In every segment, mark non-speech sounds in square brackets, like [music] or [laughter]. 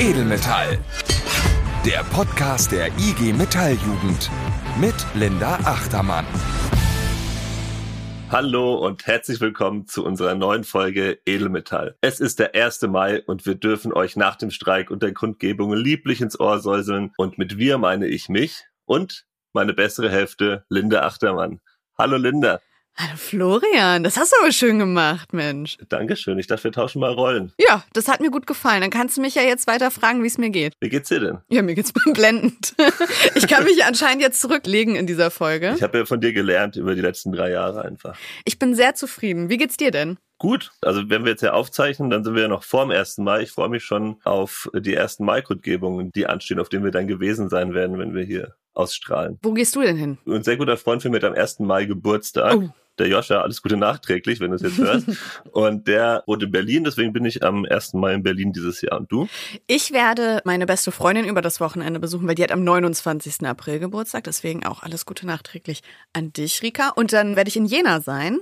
Edelmetall. Der Podcast der IG Metalljugend mit Linda Achtermann. Hallo und herzlich willkommen zu unserer neuen Folge Edelmetall. Es ist der 1. Mai und wir dürfen euch nach dem Streik und der Kundgebung lieblich ins Ohr säuseln. Und mit wir meine ich mich und meine bessere Hälfte, Linda Achtermann. Hallo Linda. Hallo Florian, das hast du aber schön gemacht, Mensch. Dankeschön. Ich dachte, wir tauschen mal Rollen. Ja, das hat mir gut gefallen. Dann kannst du mich ja jetzt weiter fragen, wie es mir geht. Wie geht's dir denn? Ja, mir geht's [laughs] blendend. Ich kann mich anscheinend jetzt zurücklegen in dieser Folge. Ich habe ja von dir gelernt über die letzten drei Jahre einfach. Ich bin sehr zufrieden. Wie geht's dir denn? Gut, also wenn wir jetzt ja aufzeichnen, dann sind wir ja noch vor dem 1. Mai. Ich freue mich schon auf die ersten Mai-Kundgebungen, die anstehen, auf denen wir dann gewesen sein werden, wenn wir hier ausstrahlen. Wo gehst du denn hin? Ein sehr guter Freund von mir hat am 1. Mai Geburtstag. Oh. Der Joscha, alles Gute nachträglich, wenn du es jetzt hörst. [laughs] Und der wohnt in Berlin, deswegen bin ich am 1. Mai in Berlin dieses Jahr. Und du? Ich werde meine beste Freundin über das Wochenende besuchen, weil die hat am 29. April Geburtstag. Deswegen auch alles Gute nachträglich an dich, Rika. Und dann werde ich in Jena sein.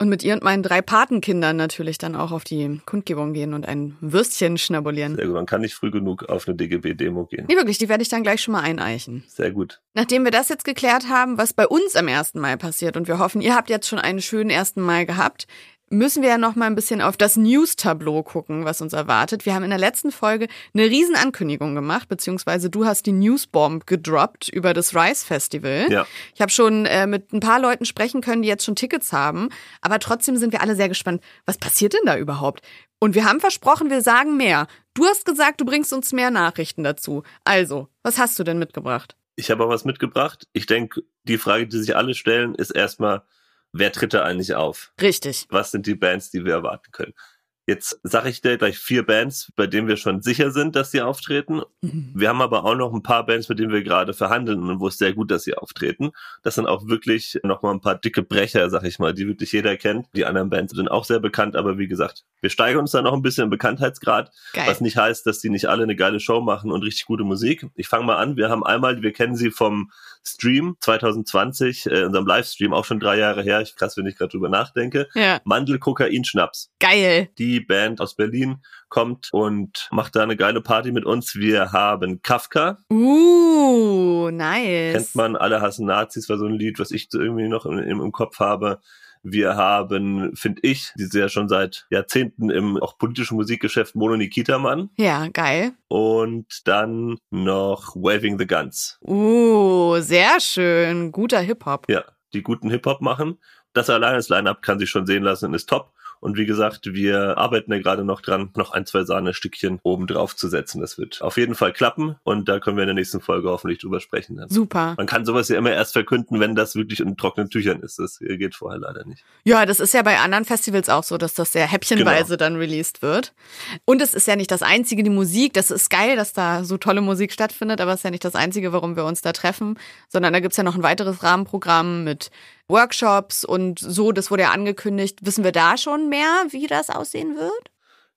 Und mit ihr und meinen drei Patenkindern natürlich dann auch auf die Kundgebung gehen und ein Würstchen schnabulieren. Sehr gut, man kann nicht früh genug auf eine DGB-Demo gehen. Nee, wirklich, die werde ich dann gleich schon mal eineichen. Sehr gut. Nachdem wir das jetzt geklärt haben, was bei uns am 1. Mai passiert und wir hoffen, ihr habt jetzt schon einen schönen 1. Mai gehabt, müssen wir ja noch mal ein bisschen auf das News-Tableau gucken, was uns erwartet. Wir haben in der letzten Folge eine riesen Ankündigung gemacht, beziehungsweise du hast die Newsbomb gedroppt über das Rise Festival. Ja. Ich habe schon äh, mit ein paar Leuten sprechen können, die jetzt schon Tickets haben, aber trotzdem sind wir alle sehr gespannt, was passiert denn da überhaupt? Und wir haben versprochen, wir sagen mehr. Du hast gesagt, du bringst uns mehr Nachrichten dazu. Also, was hast du denn mitgebracht? Ich habe was mitgebracht. Ich denke, die Frage, die sich alle stellen, ist erstmal, wer tritt da eigentlich auf? Richtig. Was sind die Bands, die wir erwarten können? Jetzt sage ich dir gleich vier Bands, bei denen wir schon sicher sind, dass sie auftreten. Wir haben aber auch noch ein paar Bands, mit denen wir gerade verhandeln und wo es sehr gut, dass sie auftreten. Das sind auch wirklich nochmal ein paar dicke Brecher, sag ich mal, die wirklich jeder kennt. Die anderen Bands sind auch sehr bekannt, aber wie gesagt, wir steigern uns da noch ein bisschen im Bekanntheitsgrad, Geil. was nicht heißt, dass die nicht alle eine geile Show machen und richtig gute Musik. Ich fange mal an. Wir haben einmal, wir kennen sie vom Stream 2020, äh, unserem Livestream, auch schon drei Jahre her. Ich krass, wenn ich gerade drüber nachdenke. Ja. Mandel, Kokain, Schnaps Geil. die Band aus Berlin kommt und macht da eine geile Party mit uns. Wir haben Kafka, Uh, nice. kennt man, alle hassen Nazis, war so ein Lied, was ich irgendwie noch im, im Kopf habe. Wir haben, finde ich, die sind ja schon seit Jahrzehnten im auch politischen Musikgeschäft Mono Nikita Mann. Ja, geil. Und dann noch Waving the Guns. Uh, sehr schön. Guter Hip-Hop. Ja, die guten Hip-Hop machen. Das alleine, das Line-Up kann sich schon sehen lassen und ist top. Und wie gesagt, wir arbeiten ja gerade noch dran, noch ein, zwei Sahnestückchen oben drauf zu setzen. Das wird auf jeden Fall klappen und da können wir in der nächsten Folge hoffentlich drüber sprechen. Dann. Super. Man kann sowas ja immer erst verkünden, wenn das wirklich in trockenen Tüchern ist. Das geht vorher leider nicht. Ja, das ist ja bei anderen Festivals auch so, dass das sehr häppchenweise Genau. dann released wird. Und es ist ja nicht das einzige, die Musik. Das ist geil, dass da so tolle Musik stattfindet, aber es ist ja nicht das einzige, warum wir uns da treffen, sondern da gibt's ja noch ein weiteres Rahmenprogramm mit Workshops und so. Das wurde ja angekündigt. Wissen wir da schon mehr, wie das aussehen wird?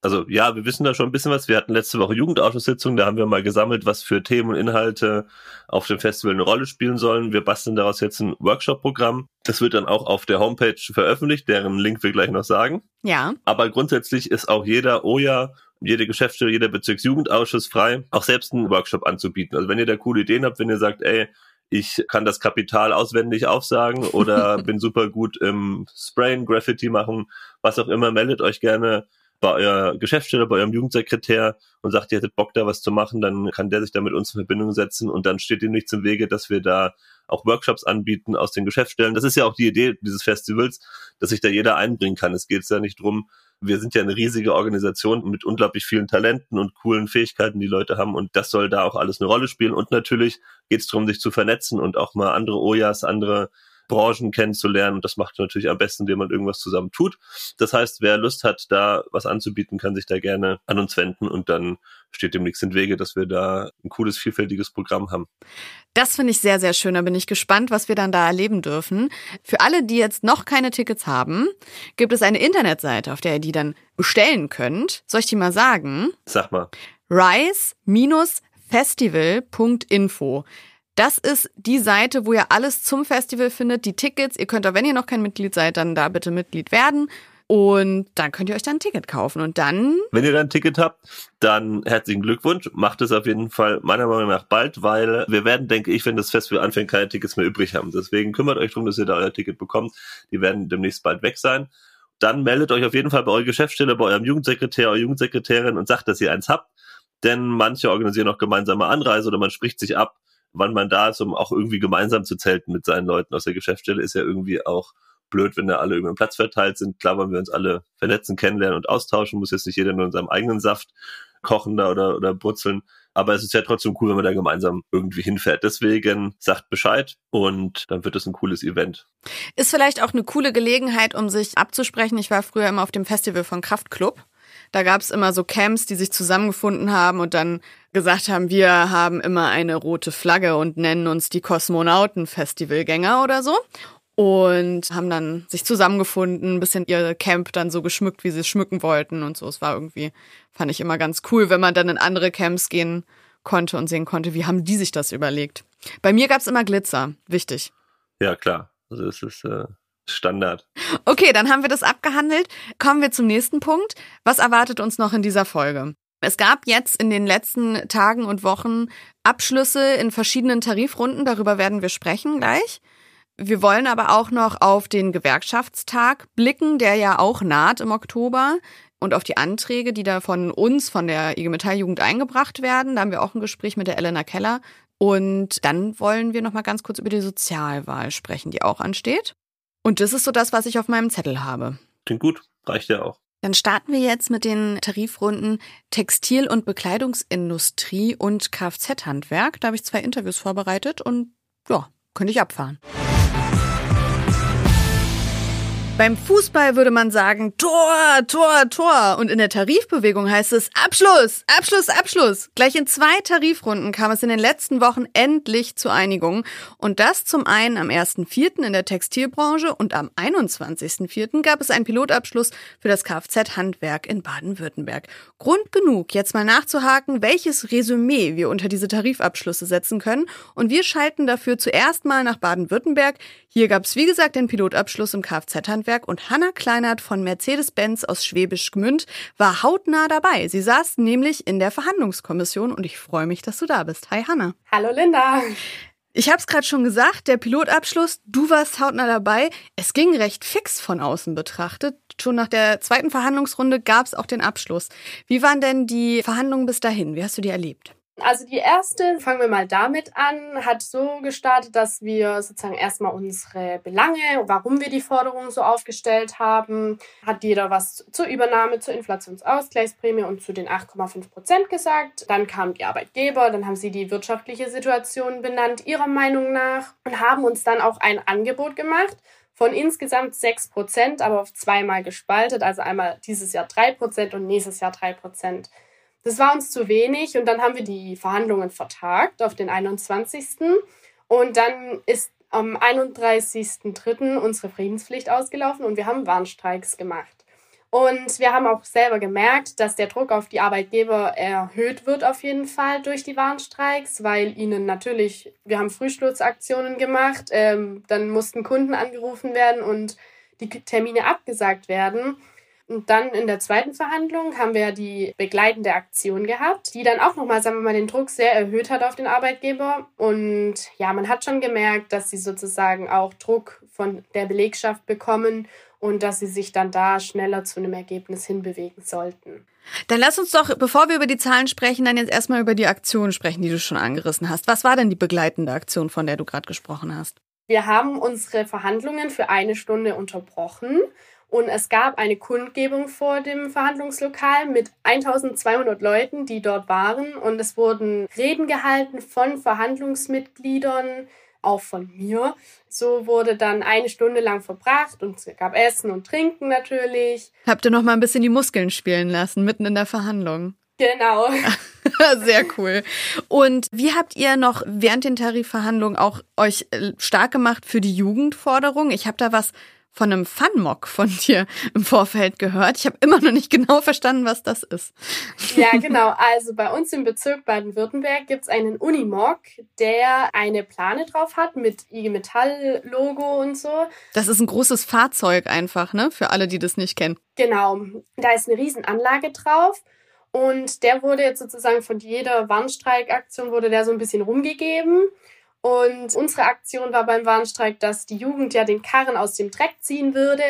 Also ja, wir wissen da schon ein bisschen was. Wir hatten letzte Woche Jugendausschusssitzung, da haben wir mal gesammelt, was für Themen und Inhalte auf dem Festival eine Rolle spielen sollen. Wir basteln daraus jetzt ein Workshop-Programm. Das wird dann auch auf der Homepage veröffentlicht, deren Link wir gleich noch sagen. Ja. Aber grundsätzlich ist auch jeder OJA, jede Geschäftsstelle, jeder Bezirksjugendausschuss frei, auch selbst einen Workshop anzubieten. Also wenn ihr da coole Ideen habt, wenn ihr sagt, ey, ich kann das Kapital auswendig aufsagen oder [laughs] bin super gut im Sprayen, Graffiti machen, was auch immer, meldet euch gerne bei eurer Geschäftsstelle, bei eurem Jugendsekretär und sagt, ihr hättet Bock da was zu machen, dann kann der sich da mit uns in Verbindung setzen und dann steht ihm nichts im Wege, dass wir da auch Workshops anbieten aus den Geschäftsstellen. Das ist ja auch die Idee dieses Festivals, dass sich da jeder einbringen kann. Es geht ja nicht drum, wir sind ja eine riesige Organisation mit unglaublich vielen Talenten und coolen Fähigkeiten, die Leute haben. Und das soll da auch alles eine Rolle spielen. Und natürlich geht es darum, sich zu vernetzen und auch mal andere Ojas, andere Branchen kennenzulernen. Und das macht natürlich am besten, indem man irgendwas zusammen tut. Das heißt, wer Lust hat, da was anzubieten, kann sich da gerne an uns wenden und dann steht dem nichts in Wege, dass wir da ein cooles, vielfältiges Programm haben. Das finde ich sehr, sehr schön. Da bin ich gespannt, was wir dann da erleben dürfen. Für alle, die jetzt noch keine Tickets haben, gibt es eine Internetseite, auf der ihr die dann bestellen könnt. Soll ich die mal sagen? Sag mal. rise-festival.info. Das ist die Seite, wo ihr alles zum Festival findet, die Tickets. Ihr könnt auch, wenn ihr noch kein Mitglied seid, dann da bitte Mitglied werden. Und dann könnt ihr euch dann ein Ticket kaufen. Und dann. Wenn ihr dann ein Ticket habt, dann herzlichen Glückwunsch. Macht es auf jeden Fall meiner Meinung nach bald, weil wir werden, denke ich, wenn das Festival anfängt, keine Tickets mehr übrig haben. Deswegen kümmert euch darum, dass ihr da euer Ticket bekommt. Die werden demnächst bald weg sein. Dann meldet euch auf jeden Fall bei eurer Geschäftsstelle, bei eurem Jugendsekretär, eurer Jugendsekretärin und sagt, dass ihr eins habt. Denn manche organisieren auch gemeinsame Anreise oder man spricht sich ab, wann man da ist, um auch irgendwie gemeinsam zu zelten mit seinen Leuten aus der Geschäftsstelle. Ist ja irgendwie auch blöd, wenn da alle über den Platz verteilt sind. Klar wollen wir uns alle vernetzen, kennenlernen und austauschen. Muss jetzt nicht jeder nur in seinem eigenen Saft kochen da oder, oder brutzeln. Aber es ist ja trotzdem cool, wenn man da gemeinsam irgendwie hinfährt. Deswegen sagt Bescheid und dann wird es ein cooles Event. Ist vielleicht auch eine coole Gelegenheit, um sich abzusprechen. Ich war früher immer auf dem Festival von Kraftklub. Da gab es immer so Camps, die sich zusammengefunden haben und dann gesagt haben, wir haben immer eine rote Flagge und nennen uns die Kosmonauten-Festivalgänger oder so und haben dann sich zusammengefunden, ein bisschen ihr Camp dann so geschmückt, wie sie es schmücken wollten und so. Es war irgendwie, fand ich immer ganz cool, wenn man dann in andere Camps gehen konnte und sehen konnte, wie haben die sich das überlegt. Bei mir gab's immer Glitzer, wichtig. Ja, klar. Also es ist äh, Standard. Okay, dann haben wir das abgehandelt. Kommen wir zum nächsten Punkt. Was erwartet uns noch in dieser Folge? Es gab jetzt in den letzten Tagen und Wochen Abschlüsse in verschiedenen Tarifrunden, darüber werden wir sprechen gleich. Wir wollen aber auch noch auf den Gewerkschaftstag blicken, der ja auch naht im Oktober und auf die Anträge, die da von uns, von der IG Metall Jugend eingebracht werden. Da haben wir auch ein Gespräch mit der Elena Keller. Und dann wollen wir noch mal ganz kurz über die Sozialwahl sprechen, die auch ansteht. Und das ist so das, was ich auf meinem Zettel habe. Klingt gut, reicht ja auch. Dann starten wir jetzt mit den Tarifrunden Textil- und Bekleidungsindustrie und Kfz-Handwerk. Da habe ich zwei Interviews vorbereitet und ja, könnte ich abfahren. Beim Fußball würde man sagen Tor, Tor, Tor. Und in der Tarifbewegung heißt es Abschluss, Abschluss, Abschluss. Gleich in zwei Tarifrunden kam es in den letzten Wochen endlich zu Einigung. Und das zum einen am 1.4. in der Textilbranche und am 21.4. gab es einen Pilotabschluss für das Kfz-Handwerk in Baden-Württemberg. Grund genug, jetzt mal nachzuhaken, welches Resümee wir unter diese Tarifabschlüsse setzen können. Und wir schalten dafür zuerst mal nach Baden-Württemberg. Hier gab es, wie gesagt, den Pilotabschluss im Kfz-Handwerk und Hanna Kleinert von Mercedes-Benz aus Schwäbisch Gmünd war hautnah dabei. Sie saß nämlich in der Verhandlungskommission und ich freue mich, dass du da bist. Hi Hanna. Hallo Linda. Ich habe es gerade schon gesagt, der Pilotabschluss, du warst hautnah dabei. Es ging recht fix von außen betrachtet. Schon nach der zweiten Verhandlungsrunde gab es auch den Abschluss. Wie waren denn die Verhandlungen bis dahin? Wie hast du die erlebt? Also die erste, fangen wir mal damit an, hat so gestartet, dass wir sozusagen erstmal unsere Belange, warum wir die Forderungen so aufgestellt haben, hat jeder was zur Übernahme, zur Inflationsausgleichsprämie und zu den 8,5 Prozent gesagt. Dann kamen die Arbeitgeber, dann haben sie die wirtschaftliche Situation benannt, ihrer Meinung nach, und haben uns dann auch ein Angebot gemacht von insgesamt 6 Prozent, aber auf zweimal gespaltet, also einmal dieses Jahr 3 Prozent und nächstes Jahr 3 Prozent. Das war uns zu wenig und dann haben wir die Verhandlungen vertagt auf den 21. Und dann ist am 31.03. unsere Friedenspflicht ausgelaufen und wir haben Warnstreiks gemacht. Und wir haben auch selber gemerkt, dass der Druck auf die Arbeitgeber erhöht wird auf jeden Fall durch die Warnstreiks, weil ihnen natürlich, wir haben Frühsturzaktionen gemacht, ähm, dann mussten Kunden angerufen werden und die Termine abgesagt werden. Und dann in der zweiten Verhandlung haben wir die begleitende Aktion gehabt, die dann auch nochmal, sagen wir mal, den Druck sehr erhöht hat auf den Arbeitgeber. Und ja, man hat schon gemerkt, dass sie sozusagen auch Druck von der Belegschaft bekommen und dass sie sich dann da schneller zu einem Ergebnis hinbewegen sollten. Dann lass uns doch, bevor wir über die Zahlen sprechen, dann jetzt erstmal über die Aktion sprechen, die du schon angerissen hast. Was war denn die begleitende Aktion, von der du gerade gesprochen hast? Wir haben unsere Verhandlungen für eine Stunde unterbrochen und es gab eine Kundgebung vor dem Verhandlungslokal mit 1200 Leuten, die dort waren. Und es wurden Reden gehalten von Verhandlungsmitgliedern, auch von mir. So wurde dann eine Stunde lang verbracht und es gab Essen und Trinken natürlich. Habt ihr noch mal ein bisschen die Muskeln spielen lassen, mitten in der Verhandlung? Genau. [laughs] Sehr cool. Und wie habt ihr noch während den Tarifverhandlungen auch euch äh, stark gemacht für die Jugendforderung? Ich habe da was von einem Funmock von [laughs] dir im Vorfeld gehört. Ich habe immer noch nicht genau verstanden, was das ist. Ja, genau. Also bei uns im Bezirk Baden-Württemberg gibt es einen Unimog, der eine Plane drauf hat mit IG Metall-Logo und so. Das ist ein großes Fahrzeug einfach, ne? Für alle, die das nicht kennen. Genau. Da ist eine Riesenanlage drauf. Und der wurde jetzt sozusagen von jeder Warnstreikaktion wurde der so ein bisschen rumgegeben. Und unsere Aktion war beim Warnstreik, dass die Jugend ja den Karren aus dem Dreck ziehen würde,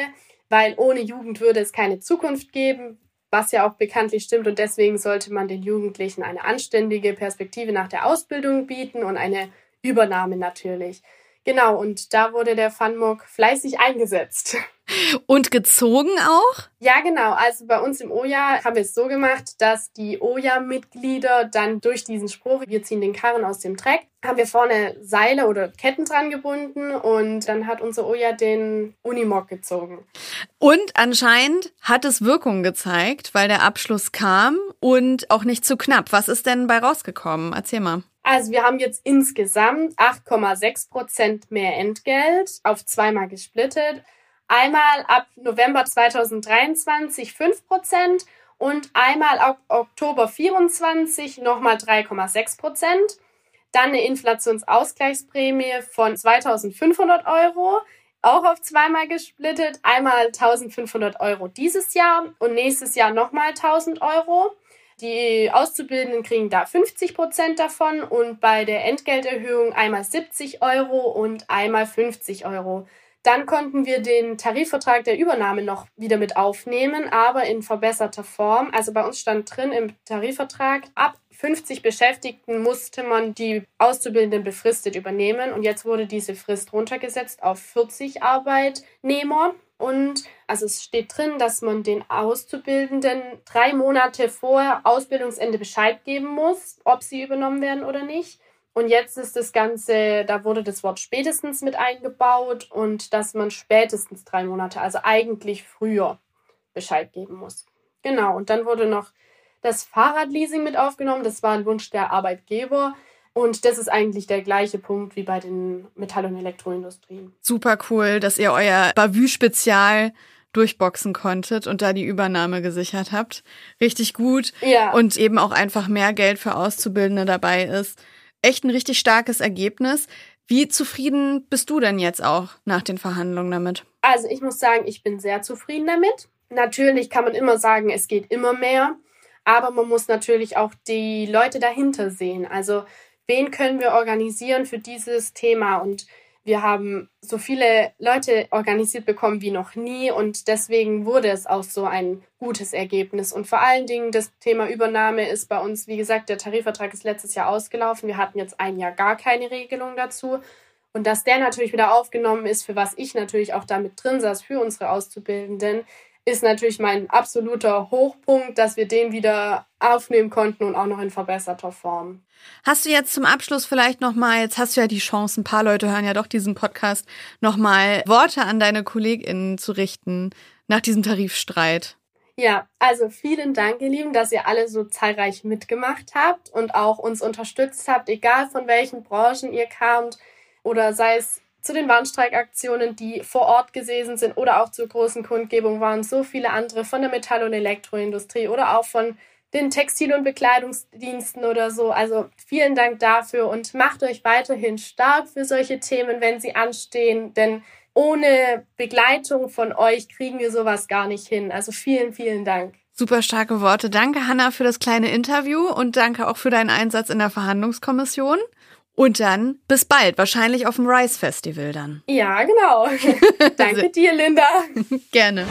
weil ohne Jugend würde es keine Zukunft geben, was ja auch bekanntlich stimmt. Und deswegen sollte man den Jugendlichen eine anständige Perspektive nach der Ausbildung bieten und eine Übernahme natürlich. Genau, und da wurde der Funmock fleißig eingesetzt. Und gezogen auch? Ja, genau. Also bei uns im OJA haben wir es so gemacht, dass die OJA-Mitglieder dann durch diesen Spruch, wir ziehen den Karren aus dem Dreck, haben wir vorne Seile oder Ketten dran gebunden und dann hat unser OJA den Unimog gezogen. Und anscheinend hat es Wirkung gezeigt, weil der Abschluss kam und auch nicht zu knapp. Was ist denn bei rausgekommen? Erzähl mal. Also wir haben jetzt insgesamt 8,6 Prozent mehr Entgelt auf zweimal gesplittet. Einmal ab November 2023 5 Prozent und einmal ab Oktober 24 nochmal 3,6 Prozent. Dann eine Inflationsausgleichsprämie von 2500 Euro, auch auf zweimal gesplittet. Einmal 1500 Euro dieses Jahr und nächstes Jahr nochmal 1000 Euro. Die Auszubildenden kriegen da 50 Prozent davon und bei der Entgelterhöhung einmal 70 Euro und einmal 50 Euro. Dann konnten wir den Tarifvertrag der Übernahme noch wieder mit aufnehmen, aber in verbesserter Form. Also bei uns stand drin im Tarifvertrag, ab 50 Beschäftigten musste man die Auszubildenden befristet übernehmen und jetzt wurde diese Frist runtergesetzt auf 40 Arbeitnehmer. Und also es steht drin, dass man den Auszubildenden drei Monate vor Ausbildungsende Bescheid geben muss, ob sie übernommen werden oder nicht. Und jetzt ist das Ganze, da wurde das Wort spätestens mit eingebaut und dass man spätestens drei Monate, also eigentlich früher, Bescheid geben muss. Genau, und dann wurde noch das Fahrradleasing mit aufgenommen. Das war ein Wunsch der Arbeitgeber. Und das ist eigentlich der gleiche Punkt wie bei den Metall- und Elektroindustrien. Super cool, dass ihr euer Bavü-Spezial durchboxen konntet und da die Übernahme gesichert habt. Richtig gut. Ja. Und eben auch einfach mehr Geld für Auszubildende dabei ist. Echt ein richtig starkes Ergebnis. Wie zufrieden bist du denn jetzt auch nach den Verhandlungen damit? Also ich muss sagen, ich bin sehr zufrieden damit. Natürlich kann man immer sagen, es geht immer mehr. Aber man muss natürlich auch die Leute dahinter sehen. Also wen können wir organisieren für dieses Thema? Und wir haben so viele Leute organisiert bekommen wie noch nie und deswegen wurde es auch so ein gutes Ergebnis. Und vor allen Dingen das Thema Übernahme ist bei uns, wie gesagt, der Tarifvertrag ist letztes Jahr ausgelaufen. Wir hatten jetzt ein Jahr gar keine Regelung dazu. Und dass der natürlich wieder aufgenommen ist, für was ich natürlich auch damit drin saß, für unsere Auszubildenden, ist natürlich mein absoluter Hochpunkt, dass wir den wieder aufnehmen konnten und auch noch in verbesserter Form. Hast du jetzt zum Abschluss vielleicht noch mal, jetzt hast du ja die Chance, ein paar Leute hören ja doch diesen Podcast, noch mal Worte an deine KollegInnen zu richten nach diesem Tarifstreit? Ja, also vielen Dank, ihr Lieben, dass ihr alle so zahlreich mitgemacht habt und auch uns unterstützt habt, egal von welchen Branchen ihr kamt oder sei es zu den Warnstreikaktionen, die vor Ort gewesen sind oder auch zur großen Kundgebung waren so viele andere von der Metall- und Elektroindustrie oder auch von den Textil- und Bekleidungsdiensten oder so. Also vielen Dank dafür und macht euch weiterhin stark für solche Themen, wenn sie anstehen, denn ohne Begleitung von euch kriegen wir sowas gar nicht hin. Also vielen, vielen Dank. Super starke Worte. Danke, Hanna, für das kleine Interview und danke auch für deinen Einsatz in der Verhandlungskommission. Und dann bis bald, wahrscheinlich auf dem Rise Festival dann. Ja, genau. [laughs] Danke dir, Linda. [laughs] Gerne.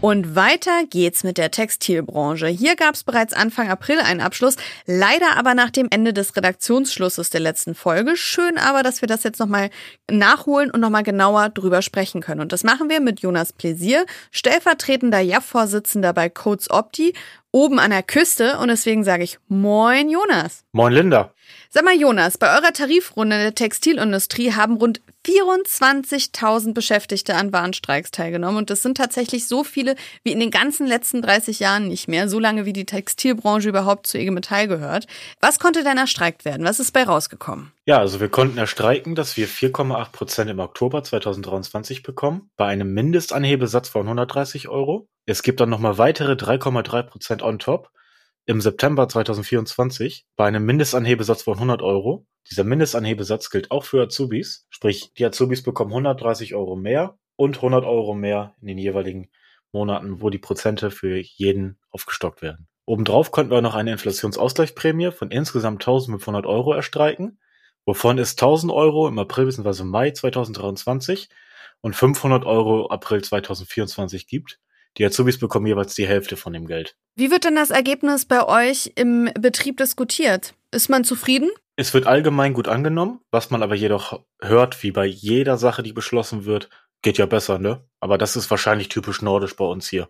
Und weiter geht's mit der Textilbranche. Hier gab es bereits Anfang April einen Abschluss, leider aber nach dem Ende des Redaktionsschlusses der letzten Folge. Schön aber, dass wir das jetzt nochmal nachholen und nochmal genauer drüber sprechen können. Und das machen wir mit Jonas Pläsier, stellvertretender JAF-Vorsitzender bei Codes Opti, oben an der Küste. Und deswegen sage ich Moin, Jonas. Moin, Linda. Sag mal, Jonas, bei eurer Tarifrunde der Textilindustrie haben rund 24.000 Beschäftigte an Warnstreiks teilgenommen. Und das sind tatsächlich so viele wie in den ganzen letzten 30 Jahren nicht mehr. So lange wie die Textilbranche überhaupt zu IG Metall gehört. Was konnte denn erstreikt werden? Was ist bei rausgekommen? Ja, also wir konnten erstreiken, dass wir 4,8 Prozent im Oktober 2023 bekommen. Bei einem Mindestanhebesatz von 130 Euro. Es gibt dann nochmal weitere 3,3 Prozent on top im September 2024 bei einem Mindestanhebesatz von 100 Euro. Dieser Mindestanhebesatz gilt auch für Azubis, sprich die Azubis bekommen 130 Euro mehr und 100 Euro mehr in den jeweiligen Monaten, wo die Prozente für jeden aufgestockt werden. Obendrauf konnten wir noch eine Inflationsausgleichsprämie von insgesamt 1500 Euro erstreiken, wovon es 1000 Euro im April bzw. Mai 2023 und 500 Euro April 2024 gibt. Die Azubis bekommen jeweils die Hälfte von dem Geld. Wie wird denn das Ergebnis bei euch im Betrieb diskutiert? Ist man zufrieden? Es wird allgemein gut angenommen, was man aber jedoch hört, wie bei jeder Sache, die beschlossen wird, geht ja besser, ne? Aber das ist wahrscheinlich typisch nordisch bei uns hier.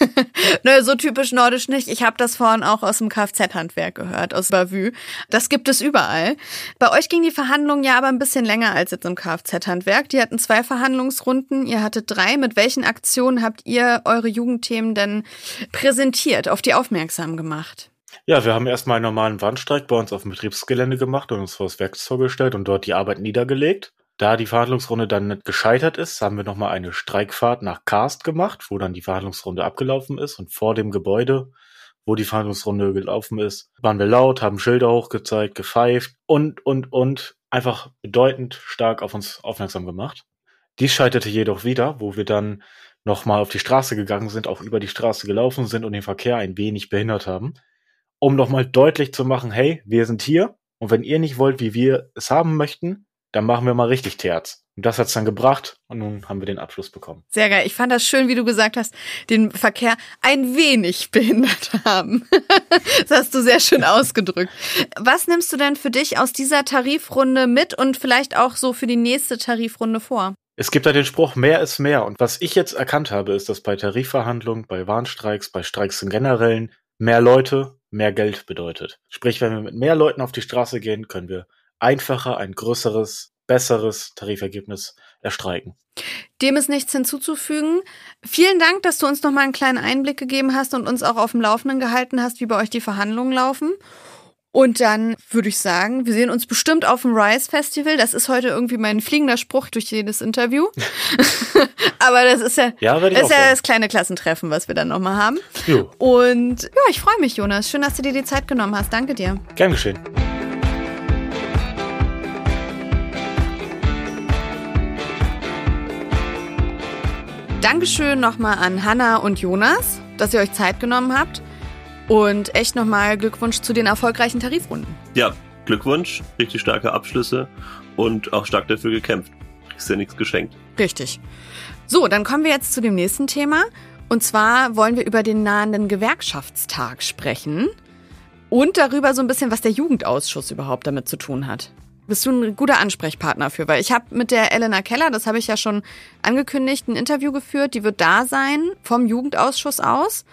[laughs] Nö, so typisch nordisch nicht. Ich habe das vorhin auch aus dem Kfz-Handwerk gehört, aus Bavü. Das gibt es überall. Bei euch ging die Verhandlung ja aber ein bisschen länger als jetzt im Kfz-Handwerk. Die hatten zwei Verhandlungsrunden, ihr hattet drei. Mit welchen Aktionen habt ihr eure Jugendthemen denn präsentiert, auf die aufmerksam gemacht? Ja, wir haben erstmal einen normalen Warnstreik bei uns auf dem Betriebsgelände gemacht und uns vor das Werkzeug gestellt und dort die Arbeit niedergelegt. Da die Verhandlungsrunde dann nicht gescheitert ist, haben wir nochmal eine Streikfahrt nach Karst gemacht, wo dann die Verhandlungsrunde abgelaufen ist. Und vor dem Gebäude, wo die Verhandlungsrunde gelaufen ist, waren wir laut, haben Schilder hochgezeigt, gepfeift und, und, und einfach bedeutend stark auf uns aufmerksam gemacht. Dies scheiterte jedoch wieder, wo wir dann nochmal auf die Straße gegangen sind, auch über die Straße gelaufen sind und den Verkehr ein wenig behindert haben, um nochmal deutlich zu machen, hey, wir sind hier und wenn ihr nicht wollt, wie wir es haben möchten, dann machen wir mal richtig Terz. Und das hat's dann gebracht und nun haben wir den Abschluss bekommen. Sehr geil. Ich fand das schön, wie du gesagt hast, den Verkehr ein wenig [laughs] behindert haben. das hast du sehr schön ausgedrückt. Was nimmst du denn für dich aus dieser Tarifrunde mit und vielleicht auch so für die nächste Tarifrunde vor? Es gibt da den Spruch, mehr ist mehr. Und was ich jetzt erkannt habe, ist, dass bei Tarifverhandlungen, bei Warnstreiks, bei Streiks im Generellen mehr Leute, mehr Geld bedeutet. Sprich, wenn wir mit mehr Leuten auf die Straße gehen, können wir einfacher ein größeres, besseres Tarifergebnis erstreiken. Dem ist nichts hinzuzufügen. Vielen Dank, dass du uns noch mal einen kleinen Einblick gegeben hast und uns auch auf dem Laufenden gehalten hast, wie bei euch die Verhandlungen laufen. Und dann würde ich sagen, wir sehen uns bestimmt auf dem Rise Festival. Das ist heute irgendwie mein fliegender Spruch durch jedes Interview. [laughs] [laughs] Aber das ist ja, ja, das, ist ja das kleine Klassentreffen, was wir dann nochmal haben. Jo. Und ja, ich freue mich, Jonas. Schön, dass du dir die Zeit genommen hast. Danke dir. Gern geschehen. Dankeschön nochmal an Hanna und Jonas, dass ihr euch Zeit genommen habt. Und echt nochmal Glückwunsch zu den erfolgreichen Tarifrunden. Ja, Glückwunsch, richtig starke Abschlüsse und auch stark dafür gekämpft. Ist ja nichts geschenkt. Richtig. So, dann kommen wir jetzt zu dem nächsten Thema. Und zwar wollen wir über den nahenden Gewerkschaftstag sprechen und darüber so ein bisschen, was der Jugendausschuss überhaupt damit zu tun hat bist du ein guter Ansprechpartner für, weil ich habe mit der Elena Keller, das habe ich ja schon angekündigt, ein Interview geführt, die wird da sein vom Jugendausschuss aus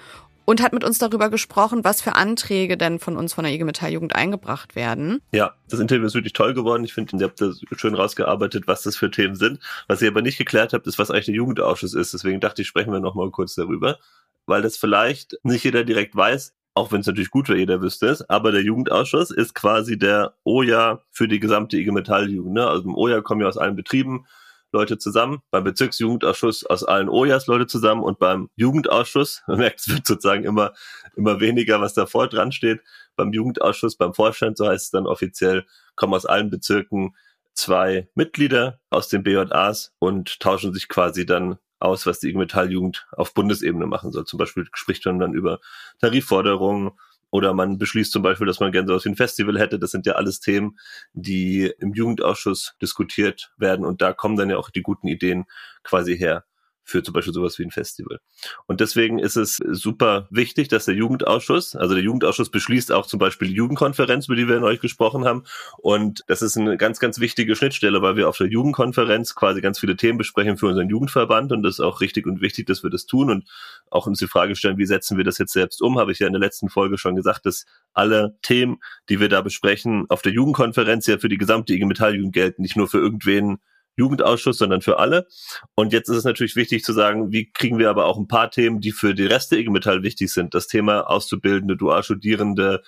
und hat mit uns darüber gesprochen, was für Anträge denn von uns von der IG Metall Jugend eingebracht werden. Ja, das Interview ist wirklich toll geworden. Ich finde, ihr habt da schön rausgearbeitet, was das für Themen sind. Was ihr aber nicht geklärt habt, ist, was eigentlich der Jugendausschuss ist. Deswegen dachte ich, sprechen wir noch mal kurz darüber, weil das vielleicht nicht jeder direkt weiß auch wenn es natürlich gut wäre, jeder wüsste es, aber der Jugendausschuss ist quasi der OJA für die gesamte IG Metall-Jugend. Ne? Also im OJA kommen ja aus allen Betrieben Leute zusammen, beim Bezirksjugendausschuss aus allen OJAs Leute zusammen und beim Jugendausschuss, [laughs] man merkt, es wird sozusagen immer, immer weniger, was davor dran steht, beim Jugendausschuss, beim Vorstand, so heißt es dann offiziell, kommen aus allen Bezirken zwei Mitglieder aus den BJAs und tauschen sich quasi dann aus, was die IG Metall-Jugend auf Bundesebene machen soll. Zum Beispiel spricht man dann über Tarifforderungen oder man beschließt zum Beispiel, dass man gerne so was wie ein Festival hätte. Das sind ja alles Themen, die im Jugendausschuss diskutiert werden und da kommen dann ja auch die guten Ideen quasi her für zum Beispiel sowas wie ein Festival. Und deswegen ist es super wichtig, dass der Jugendausschuss, also der Jugendausschuss beschließt auch zum Beispiel die Jugendkonferenz, über die wir in euch gesprochen haben. Und das ist eine ganz, ganz wichtige Schnittstelle, weil wir auf der Jugendkonferenz quasi ganz viele Themen besprechen für unseren Jugendverband. Und das ist auch richtig und wichtig, dass wir das tun und auch uns die Frage stellen, wie setzen wir das jetzt selbst um, habe ich ja in der letzten Folge schon gesagt, dass alle Themen, die wir da besprechen, auf der Jugendkonferenz ja für die gesamte IG Metalljugend gelten, nicht nur für irgendwen Jugendausschuss, sondern für alle. Und jetzt ist es natürlich wichtig zu sagen, wie kriegen wir aber auch ein paar Themen, die für die Rest der IG Metall wichtig sind. Das Thema Auszubildende, Dualstudierende,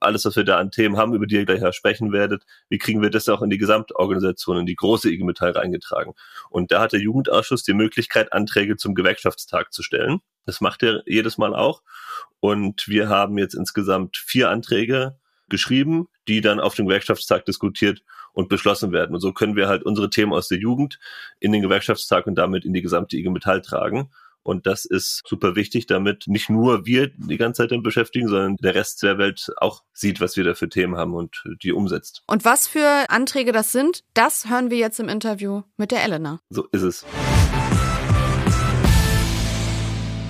alles, was wir da an Themen haben, über die ihr gleich sprechen werdet, wie kriegen wir das auch in die Gesamtorganisation, in die große IG Metall reingetragen? Und da hat der Jugendausschuss die Möglichkeit, Anträge zum Gewerkschaftstag zu stellen. Das macht er jedes Mal auch. Und wir haben jetzt insgesamt vier Anträge geschrieben, die dann auf dem Gewerkschaftstag diskutiert und beschlossen werden. Und so können wir halt unsere Themen aus der Jugend in den Gewerkschaftstag und damit in die gesamte IG Metall tragen. Und das ist super wichtig, damit nicht nur wir die ganze Zeit damit beschäftigen, sondern der Rest der Welt auch sieht, was wir da für Themen haben und die umsetzt. Und was für Anträge das sind, das hören wir jetzt im Interview mit der Elena. So ist es.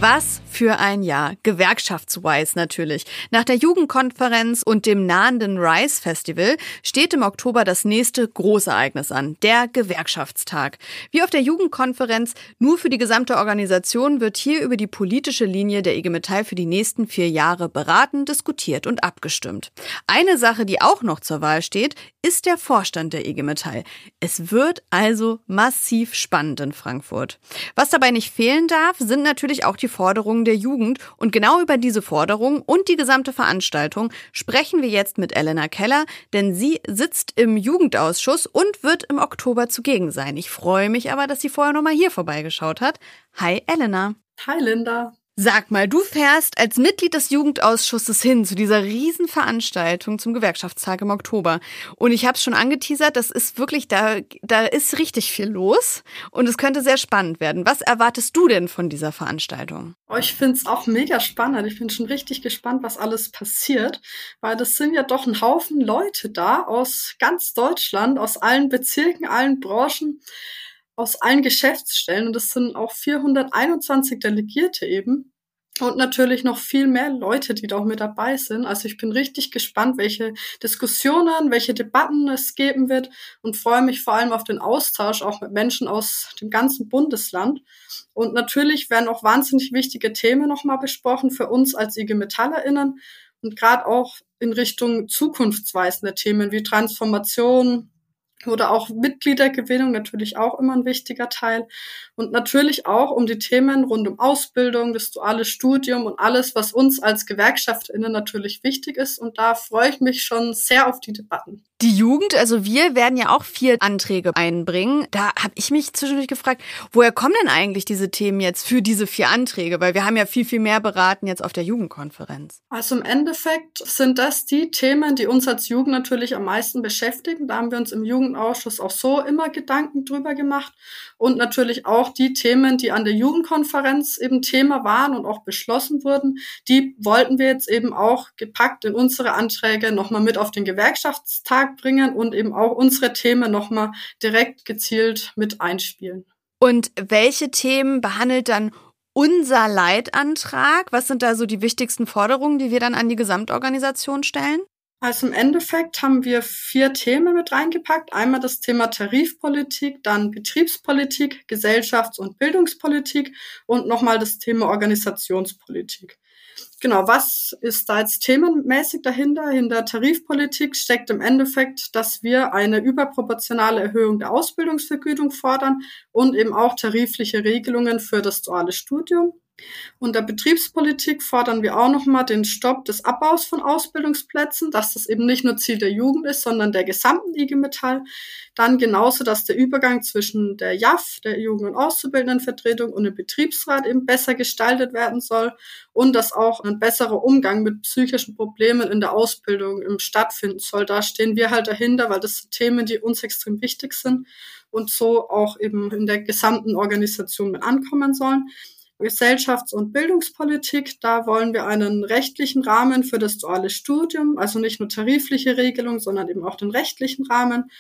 Was für ein Jahr. Gewerkschaftswise natürlich. Nach der Jugendkonferenz und dem nahenden Rise Festival steht im Oktober das nächste Großereignis an, der Gewerkschaftstag. Wie auf der Jugendkonferenz, nur für die gesamte Organisation wird hier über die politische Linie der IG Metall für die nächsten vier Jahre beraten, diskutiert und abgestimmt. Eine Sache, die auch noch zur Wahl steht, ist der Vorstand der IG Metall. Es wird also massiv spannend in Frankfurt. Was dabei nicht fehlen darf, sind natürlich auch die Forderungen der Jugend. Und genau über diese Forderungen und die gesamte Veranstaltung sprechen wir jetzt mit Elena Keller, denn sie sitzt im Jugendausschuss und wird im Oktober zugegen sein. Ich freue mich aber, dass sie vorher nochmal hier vorbeigeschaut hat. Hi Elena. Hi Linda. Sag mal, du fährst als Mitglied des Jugendausschusses hin zu dieser Riesenveranstaltung zum Gewerkschaftstag im Oktober. Und ich habe es schon angeteasert, das ist wirklich, da, da ist richtig viel los und es könnte sehr spannend werden. Was erwartest du denn von dieser Veranstaltung? Oh, ich finde es auch mega spannend. Ich bin schon richtig gespannt, was alles passiert, weil das sind ja doch ein Haufen Leute da aus ganz Deutschland, aus allen Bezirken, allen Branchen aus allen Geschäftsstellen und es sind auch 421 Delegierte eben und natürlich noch viel mehr Leute, die da auch mit dabei sind. Also ich bin richtig gespannt, welche Diskussionen, welche Debatten es geben wird und freue mich vor allem auf den Austausch auch mit Menschen aus dem ganzen Bundesland. Und natürlich werden auch wahnsinnig wichtige Themen nochmal besprochen für uns als IG MetallerInnen und gerade auch in Richtung zukunftsweisende Themen wie Transformation, oder auch Mitgliedergewinnung natürlich auch immer ein wichtiger Teil. Und natürlich auch um die Themen rund um Ausbildung, das duale Studium und alles, was uns als GewerkschaftInnen natürlich wichtig ist. Und da freue ich mich schon sehr auf die Debatten. Die Jugend, also wir werden ja auch vier Anträge einbringen. Da habe ich mich zwischendurch gefragt, woher kommen denn eigentlich diese Themen jetzt für diese vier Anträge? Weil wir haben ja viel, viel mehr beraten jetzt auf der Jugendkonferenz. Also im Endeffekt sind das die Themen, die uns als Jugend natürlich am meisten beschäftigen. Da haben wir uns im Jugendausschuss auch so immer Gedanken drüber gemacht. Und natürlich auch die Themen, die an der Jugendkonferenz eben Thema waren und auch beschlossen wurden, die wollten wir jetzt eben auch gepackt in unsere Anträge nochmal mit auf den Gewerkschaftstag Markt bringen und eben auch unsere Themen nochmal direkt gezielt mit einspielen. Und welche Themen behandelt dann unser Leitantrag? Was sind da so die wichtigsten Forderungen, die wir dann an die Gesamtorganisation stellen? Also im Endeffekt haben wir vier Themen mit reingepackt. Einmal das Thema Tarifpolitik, dann Betriebspolitik, Gesellschafts- und Bildungspolitik und nochmal das Thema Organisationspolitik. Genau, was ist da jetzt themenmäßig dahinter? Hinter Tarifpolitik steckt im Endeffekt, dass wir eine überproportionale Erhöhung der Ausbildungsvergütung fordern und eben auch tarifliche Regelungen für das duale Studium. Unter Betriebspolitik fordern wir auch nochmal den Stopp des Abbaus von Ausbildungsplätzen, dass das eben nicht nur Ziel der Jugend ist, sondern der gesamten IG Metall. Dann genauso, dass der Übergang zwischen der JAF, der Jugend- und Auszubildendenvertretung und dem Betriebsrat eben besser gestaltet werden soll und dass auch ein besserer Umgang mit psychischen Problemen in der Ausbildung stattfinden soll. Da stehen wir halt dahinter, weil das sind Themen, die uns extrem wichtig sind und so auch eben in der gesamten Organisation mit ankommen sollen. Gesellschafts- und Bildungspolitik. Da wollen wir einen rechtlichen Rahmen für das duale Studium, also nicht nur tarifliche Regelung, sondern eben auch den rechtlichen Rahmen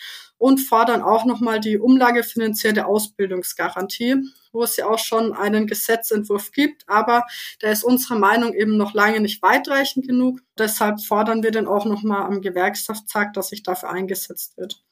und fordern auch nochmal die umlagefinanzierte Ausbildungsgarantie, wo es ja auch schon einen Gesetzentwurf gibt, aber der ist unserer Meinung eben noch lange nicht weitreichend genug. Deshalb fordern wir den auch nochmal am Gewerkschaftstag, dass sich dafür eingesetzt wird.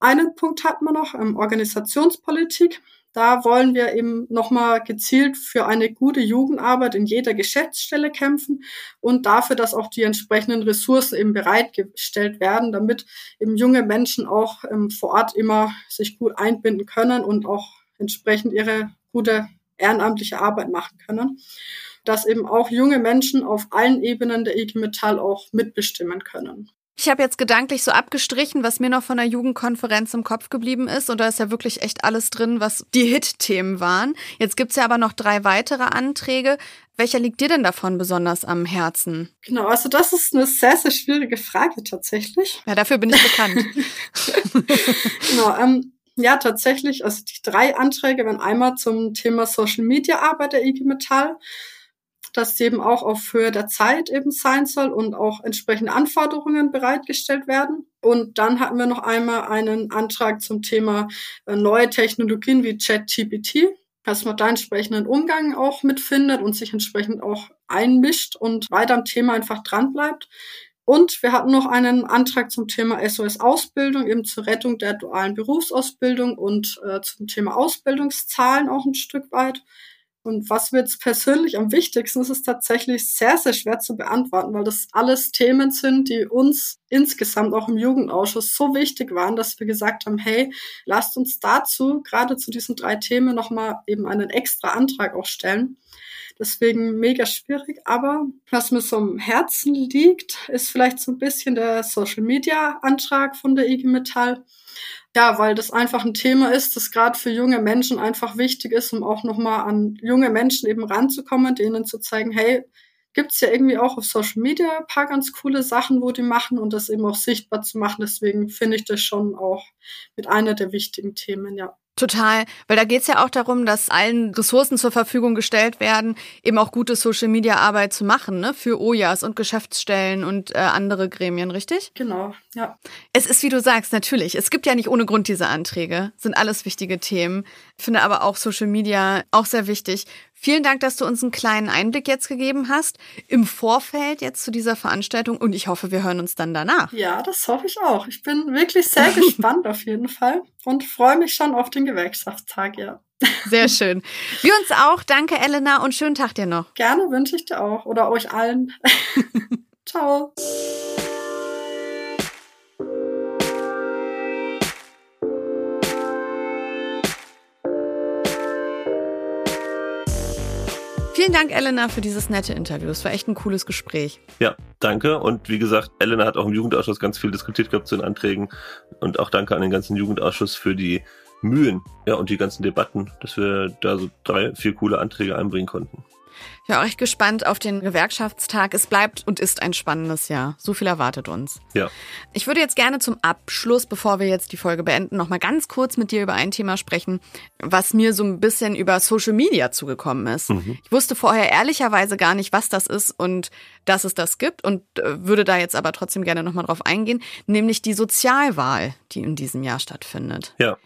Einen Punkt hatten wir noch, ähm, Organisationspolitik. Da wollen wir eben nochmal gezielt für eine gute Jugendarbeit in jeder Geschäftsstelle kämpfen und dafür, dass auch die entsprechenden Ressourcen eben bereitgestellt werden, damit eben junge Menschen auch ähm, vor Ort immer sich gut einbinden können und auch entsprechend ihre gute ehrenamtliche Arbeit machen können. Dass eben auch junge Menschen auf allen Ebenen der IG Metall auch mitbestimmen können. Ich habe jetzt gedanklich so abgestrichen, was mir noch von der Jugendkonferenz im Kopf geblieben ist. Und da ist ja wirklich echt alles drin, was die Hit-Themen waren. Jetzt gibt's ja aber noch drei weitere Anträge. Welcher liegt dir denn davon besonders am Herzen? Genau, also das ist eine sehr, sehr schwierige Frage tatsächlich. Ja, dafür bin ich bekannt. [laughs] [laughs] genau, ähm, ja, tatsächlich, also die drei Anträge werden einmal zum Thema Social Media Arbeit der IG Metall dass eben auch auf Höhe der Zeit eben sein soll und auch entsprechende Anforderungen bereitgestellt werden. Und dann hatten wir noch einmal einen Antrag zum Thema äh, neue Technologien wie ChatGPT, dass man da entsprechenden Umgang auch mitfindet und sich entsprechend auch einmischt und weiter am Thema einfach dran bleibt. Und wir hatten noch einen Antrag zum Thema SOS Ausbildung, eben zur Rettung der dualen Berufsausbildung und äh, zum Thema Ausbildungszahlen auch ein Stück weit. Und was mir jetzt persönlich am wichtigsten ist, ist tatsächlich sehr, sehr schwer zu beantworten, weil das alles Themen sind, die uns insgesamt auch im Jugendausschuss so wichtig waren, dass wir gesagt haben, hey, lasst uns dazu, gerade zu diesen drei Themen, nochmal eben einen extra Antrag auch stellen. Deswegen mega schwierig. Aber was mir so am Herzen liegt, ist vielleicht so ein bisschen der Social Media Antrag von der IG Metall. Ja, weil das einfach ein Thema ist, das gerade für junge Menschen einfach wichtig ist, um auch nochmal an junge Menschen eben ranzukommen, denen zu zeigen, hey, gibt's ja irgendwie auch auf Social Media ein paar ganz coole Sachen, wo die machen und das eben auch sichtbar zu machen. Deswegen finde ich das schon auch mit einer der wichtigen Themen, ja. Total, weil da geht's ja auch darum, dass allen Ressourcen zur Verfügung gestellt werden, eben auch gute Social-Media-Arbeit zu machen, ne? Für OJAs und Geschäftsstellen und äh, andere Gremien, richtig? Genau, ja. Es ist, wie du sagst, natürlich. Es gibt ja nicht ohne Grund diese Anträge. Sind alles wichtige Themen. Finde aber auch Social Media auch sehr wichtig. Vielen Dank, dass du uns einen kleinen Einblick jetzt gegeben hast im Vorfeld jetzt zu dieser Veranstaltung und ich hoffe, wir hören uns dann danach. Ja, das hoffe ich auch. Ich bin wirklich sehr [laughs] gespannt auf jeden Fall und freue mich schon auf den Gewerkschaftstag, ja. Sehr schön. Wir uns auch. Danke, Elena, und schönen Tag dir noch. Gerne wünsche ich dir auch oder euch allen. [laughs] Ciao. Vielen Dank, Elena, für dieses nette Interview. Es war echt ein cooles Gespräch. Ja, danke. Und wie gesagt, Elena hat auch im Jugendausschuss ganz viel diskutiert gehabt zu den Anträgen. Und auch danke an den ganzen Jugendausschuss für die Mühen ja, und die ganzen Debatten, dass wir da so drei, vier coole Anträge einbringen konnten. Ich bin auch echt gespannt auf den Gewerkschaftstag. Es bleibt und ist ein spannendes Jahr. So viel erwartet uns. Ja. Ich würde jetzt gerne zum Abschluss, bevor wir jetzt die Folge beenden, noch mal ganz kurz mit dir über ein Thema sprechen, was mir so ein bisschen über Social Media zugekommen ist. Mhm. Ich wusste vorher ehrlicherweise gar nicht, was das ist und dass es das gibt und äh, würde da jetzt aber trotzdem gerne noch mal drauf eingehen, nämlich die Sozialwahl, die in diesem Jahr stattfindet. Ja.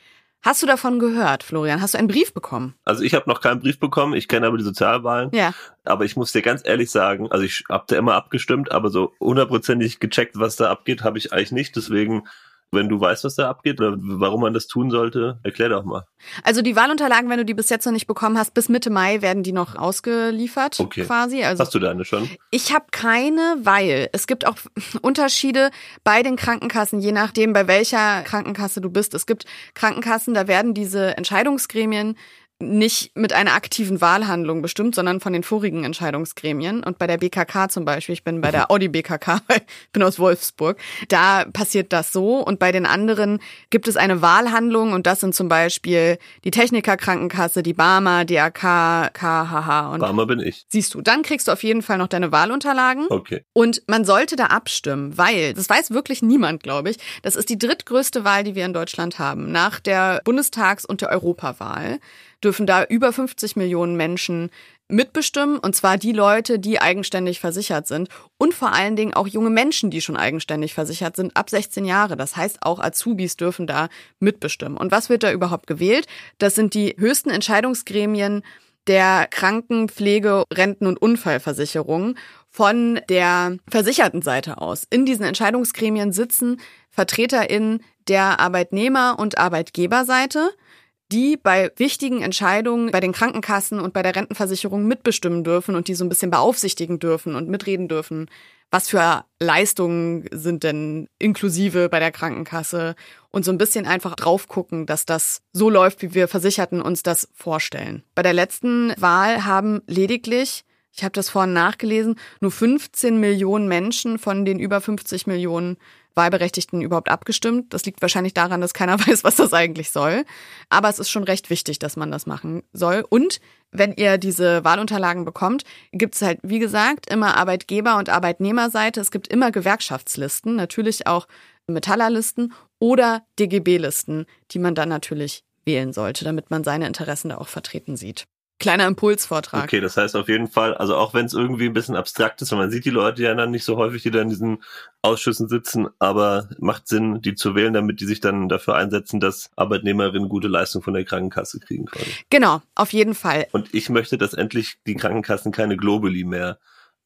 Hast du davon gehört, Florian? Hast du einen Brief bekommen? Also ich habe noch keinen Brief bekommen. Ich kenne aber die Sozialwahlen. Ja. Aber ich muss dir ganz ehrlich sagen, also ich habe da immer abgestimmt, aber so hundertprozentig gecheckt, was da abgeht, habe ich eigentlich nicht. Deswegen wenn du weißt, was da abgeht oder warum man das tun sollte, erklär doch mal. Also die Wahlunterlagen, wenn du die bis jetzt noch nicht bekommen hast, bis Mitte Mai werden die noch ausgeliefert okay. quasi. Also hast du deine schon? Ich habe keine, weil es gibt auch [laughs] Unterschiede bei den Krankenkassen, je nachdem, bei welcher Krankenkasse du bist. Es gibt Krankenkassen, da werden diese Entscheidungsgremien nicht mit einer aktiven Wahlhandlung bestimmt, sondern von den vorigen Entscheidungsgremien. Und bei der BKK zum Beispiel, ich bin bei der Audi BKK, [laughs] ich bin aus Wolfsburg, da passiert das so. Und bei den anderen gibt es eine Wahlhandlung und das sind zum Beispiel die Technikerkrankenkasse, die Barmer, die AK, KHH und. Barmer bin ich. Siehst du, dann kriegst du auf jeden Fall noch deine Wahlunterlagen. Okay. Und man sollte da abstimmen, weil, das weiß wirklich niemand, glaube ich, das ist die drittgrößte Wahl, die wir in Deutschland haben, nach der Bundestags- und der Europawahl dürfen da über 50 Millionen Menschen mitbestimmen, und zwar die Leute, die eigenständig versichert sind und vor allen Dingen auch junge Menschen, die schon eigenständig versichert sind, ab 16 Jahre. Das heißt, auch Azubis dürfen da mitbestimmen. Und was wird da überhaupt gewählt? Das sind die höchsten Entscheidungsgremien der Kranken-, Pflege-, Renten- und Unfallversicherung von der versicherten Seite aus. In diesen Entscheidungsgremien sitzen VertreterInnen der Arbeitnehmer- und Arbeitgeberseite die bei wichtigen Entscheidungen bei den Krankenkassen und bei der Rentenversicherung mitbestimmen dürfen und die so ein bisschen beaufsichtigen dürfen und mitreden dürfen. Was für Leistungen sind denn inklusive bei der Krankenkasse und so ein bisschen einfach drauf gucken, dass das so läuft, wie wir Versicherten uns das vorstellen. Bei der letzten Wahl haben lediglich ich habe das vorhin nachgelesen, nur 15 Millionen Menschen von den über 50 Millionen Wahlberechtigten überhaupt abgestimmt. Das liegt wahrscheinlich daran, dass keiner [laughs] weiß, was das eigentlich soll. Aber es ist schon recht wichtig, dass man das machen soll. Und wenn ihr diese Wahlunterlagen bekommt, gibt es halt, wie gesagt, immer Arbeitgeber- und Arbeitnehmerseite. Es gibt immer Gewerkschaftslisten, natürlich auch Metallerlisten oder DGB-Listen, die man dann natürlich wählen sollte, damit man seine Interessen da auch vertreten sieht. Kleiner Impulsvortrag. Okay, das heißt auf jeden Fall, also auch wenn es irgendwie ein bisschen abstrakt ist, und man sieht die Leute ja dann nicht so häufig, die da in diesen Ausschüssen sitzen, aber macht Sinn, die zu wählen, damit die sich dann dafür einsetzen, dass Arbeitnehmerinnen gute Leistung von der Krankenkasse kriegen können. Genau, auf jeden Fall. Und ich möchte, dass endlich die Krankenkassen keine Globally mehr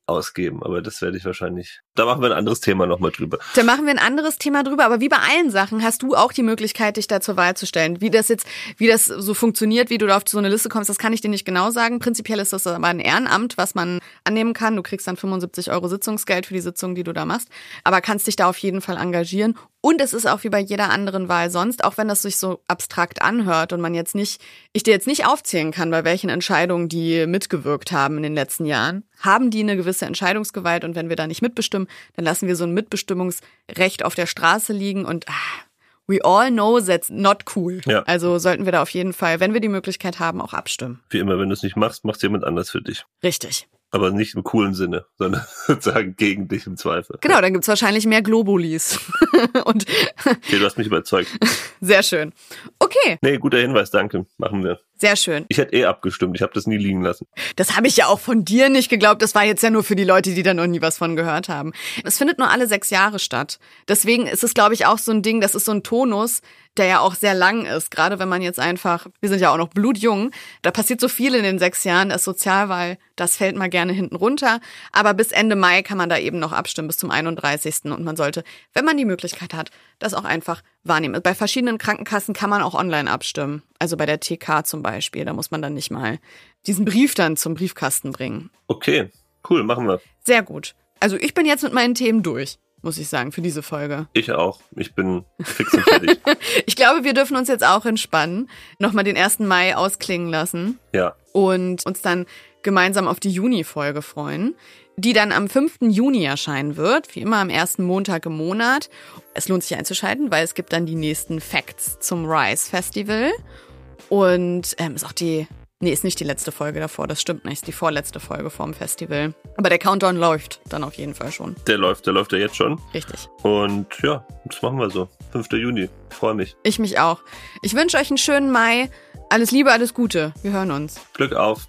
ausgeben, aber das werde ich wahrscheinlich. Da machen wir ein anderes Thema nochmal drüber. Da machen wir ein anderes Thema drüber, aber wie bei allen Sachen hast du auch die Möglichkeit, dich da zur Wahl zu stellen. Wie das jetzt, wie das so funktioniert, wie du da auf so eine Liste kommst, das kann ich dir nicht genau sagen. Prinzipiell ist das aber ein Ehrenamt, was man annehmen kann. Du kriegst dann 75 Euro Sitzungsgeld für die Sitzung, die du da machst, aber kannst dich da auf jeden Fall engagieren. Und es ist auch wie bei jeder anderen Wahl sonst, auch wenn das sich so abstrakt anhört und man jetzt nicht, ich dir jetzt nicht aufzählen kann, bei welchen Entscheidungen die mitgewirkt haben in den letzten Jahren, haben die eine gewisse Entscheidungsgewalt und wenn wir da nicht mitbestimmen, dann lassen wir so ein Mitbestimmungsrecht auf der Straße liegen und ah, we all know that's not cool. Ja. Also sollten wir da auf jeden Fall, wenn wir die Möglichkeit haben, auch abstimmen. Wie immer, wenn du es nicht machst, macht jemand anders für dich. Richtig. Aber nicht im coolen Sinne, sondern [laughs] sozusagen gegen dich im Zweifel. Genau, dann gibt's wahrscheinlich mehr Globulis. [laughs] und Okay, du hast mich überzeugt. [laughs] sehr schön. Okay, Nee, guter Hinweis, danke. Machen wir. Sehr schön. Ich hätte eh abgestimmt, ich habe das nie liegen lassen. Das habe ich ja auch von dir nicht geglaubt. Das war jetzt ja nur für die Leute, die da noch nie was von gehört haben. Es findet nur alle sechs Jahre statt. Deswegen ist es, glaube ich, auch so ein Ding, das ist so ein Tonus, der ja auch sehr lang ist. Gerade wenn man jetzt einfach, wir sind ja auch noch blutjung, da passiert so viel in den sechs Jahren, das Sozialwahl, das fällt mal gerne hinten runter. Aber bis Ende Mai kann man da eben noch abstimmen, bis zum 31. Und man sollte, wenn man die Möglichkeit hat, das auch einfach wahrnehmen. Bei verschiedenen Krankenkassen kann man auch online abstimmen. Also bei der TK zum Beispiel, da muss man dann nicht mal diesen Brief dann zum Briefkasten bringen. Okay, cool, machen wir. Sehr gut. Also ich bin jetzt mit meinen Themen durch, muss ich sagen, für diese Folge. Ich auch. Ich bin fix und fertig. [laughs] Ich glaube, wir dürfen uns jetzt auch entspannen, nochmal den 1. Mai ausklingen lassen ja. und uns dann gemeinsam auf die Juni-Folge freuen, die dann am 5. Juni erscheinen wird, wie immer am ersten Montag im Monat. Es lohnt sich einzuschalten, weil es gibt dann die nächsten Facts zum Rise Festival. Und ähm, ist auch die, nee, ist nicht die letzte Folge davor, das stimmt nicht, ist die vorletzte Folge vorm Festival. Aber der Countdown läuft dann auf jeden Fall schon. Der läuft, der läuft ja jetzt schon. Richtig. Und ja, das machen wir so. 5. Juni. Freue mich. Ich mich auch. Ich wünsche euch einen schönen Mai. Alles Liebe, alles Gute. Wir hören uns. Glück auf.